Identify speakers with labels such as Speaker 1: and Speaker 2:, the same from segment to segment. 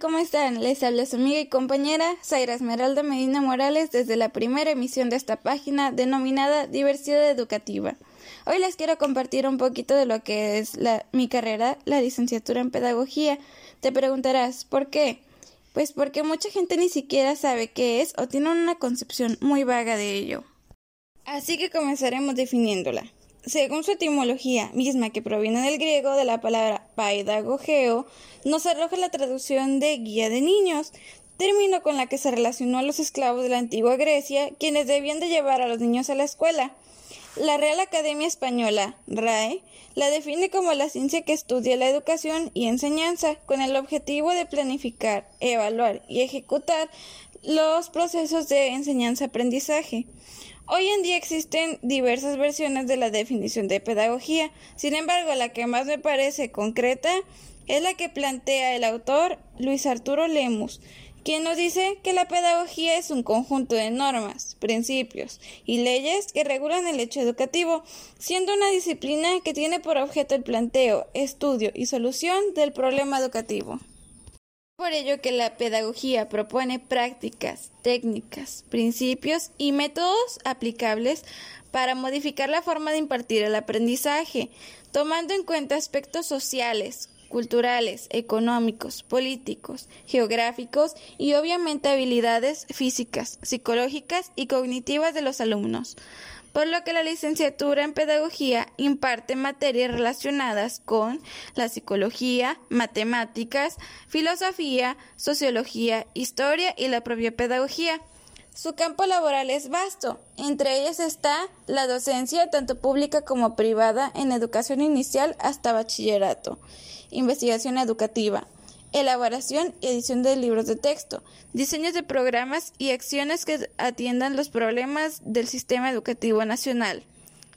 Speaker 1: ¿cómo están? Les habla su amiga y compañera Zaira Esmeralda Medina Morales desde la primera emisión de esta página denominada Diversidad Educativa. Hoy les quiero compartir un poquito de lo que es mi carrera, la licenciatura en Pedagogía. Te preguntarás, ¿por qué? Pues porque mucha gente ni siquiera sabe qué es o tiene una concepción muy vaga de ello. Así que comenzaremos definiéndola. Según su etimología misma que proviene del griego de la palabra paidagogeo, nos arroja la traducción de guía de niños, término con la que se relacionó a los esclavos de la antigua Grecia, quienes debían de llevar a los niños a la escuela. La Real Academia Española, RAE, la define como la ciencia que estudia la educación y enseñanza, con el objetivo de planificar, evaluar y ejecutar los procesos de enseñanza-aprendizaje. Hoy en día existen diversas versiones de la definición de pedagogía, sin embargo la que más me parece concreta es la que plantea el autor Luis Arturo Lemus, quien nos dice que la pedagogía es un conjunto de normas, principios y leyes que regulan el hecho educativo, siendo una disciplina que tiene por objeto el planteo, estudio y solución del problema educativo por ello que la pedagogía propone prácticas, técnicas, principios y métodos aplicables para modificar la forma de impartir el aprendizaje, tomando en cuenta aspectos sociales, culturales, económicos, políticos, geográficos y obviamente habilidades físicas, psicológicas y cognitivas de los alumnos por lo que la licenciatura en pedagogía imparte materias relacionadas con la psicología, matemáticas, filosofía, sociología, historia y la propia pedagogía. Su campo laboral es vasto, entre ellas está la docencia tanto pública como privada en educación inicial hasta bachillerato, investigación educativa, elaboración y edición de libros de texto, diseños de programas y acciones que atiendan los problemas del sistema educativo nacional,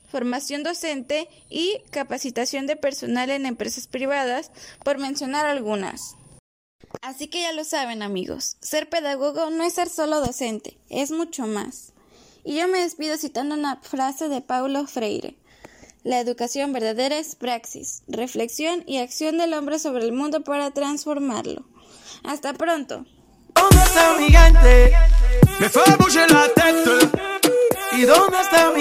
Speaker 1: formación docente y capacitación de personal en empresas privadas, por mencionar algunas. Así que ya lo saben amigos, ser pedagogo no es ser solo docente, es mucho más. Y yo me despido citando una frase de Paulo Freire. La educación verdadera es praxis, reflexión y acción del hombre sobre el mundo para transformarlo. Hasta pronto.
Speaker 2: ¿Dónde está mi la. ¿Y dónde está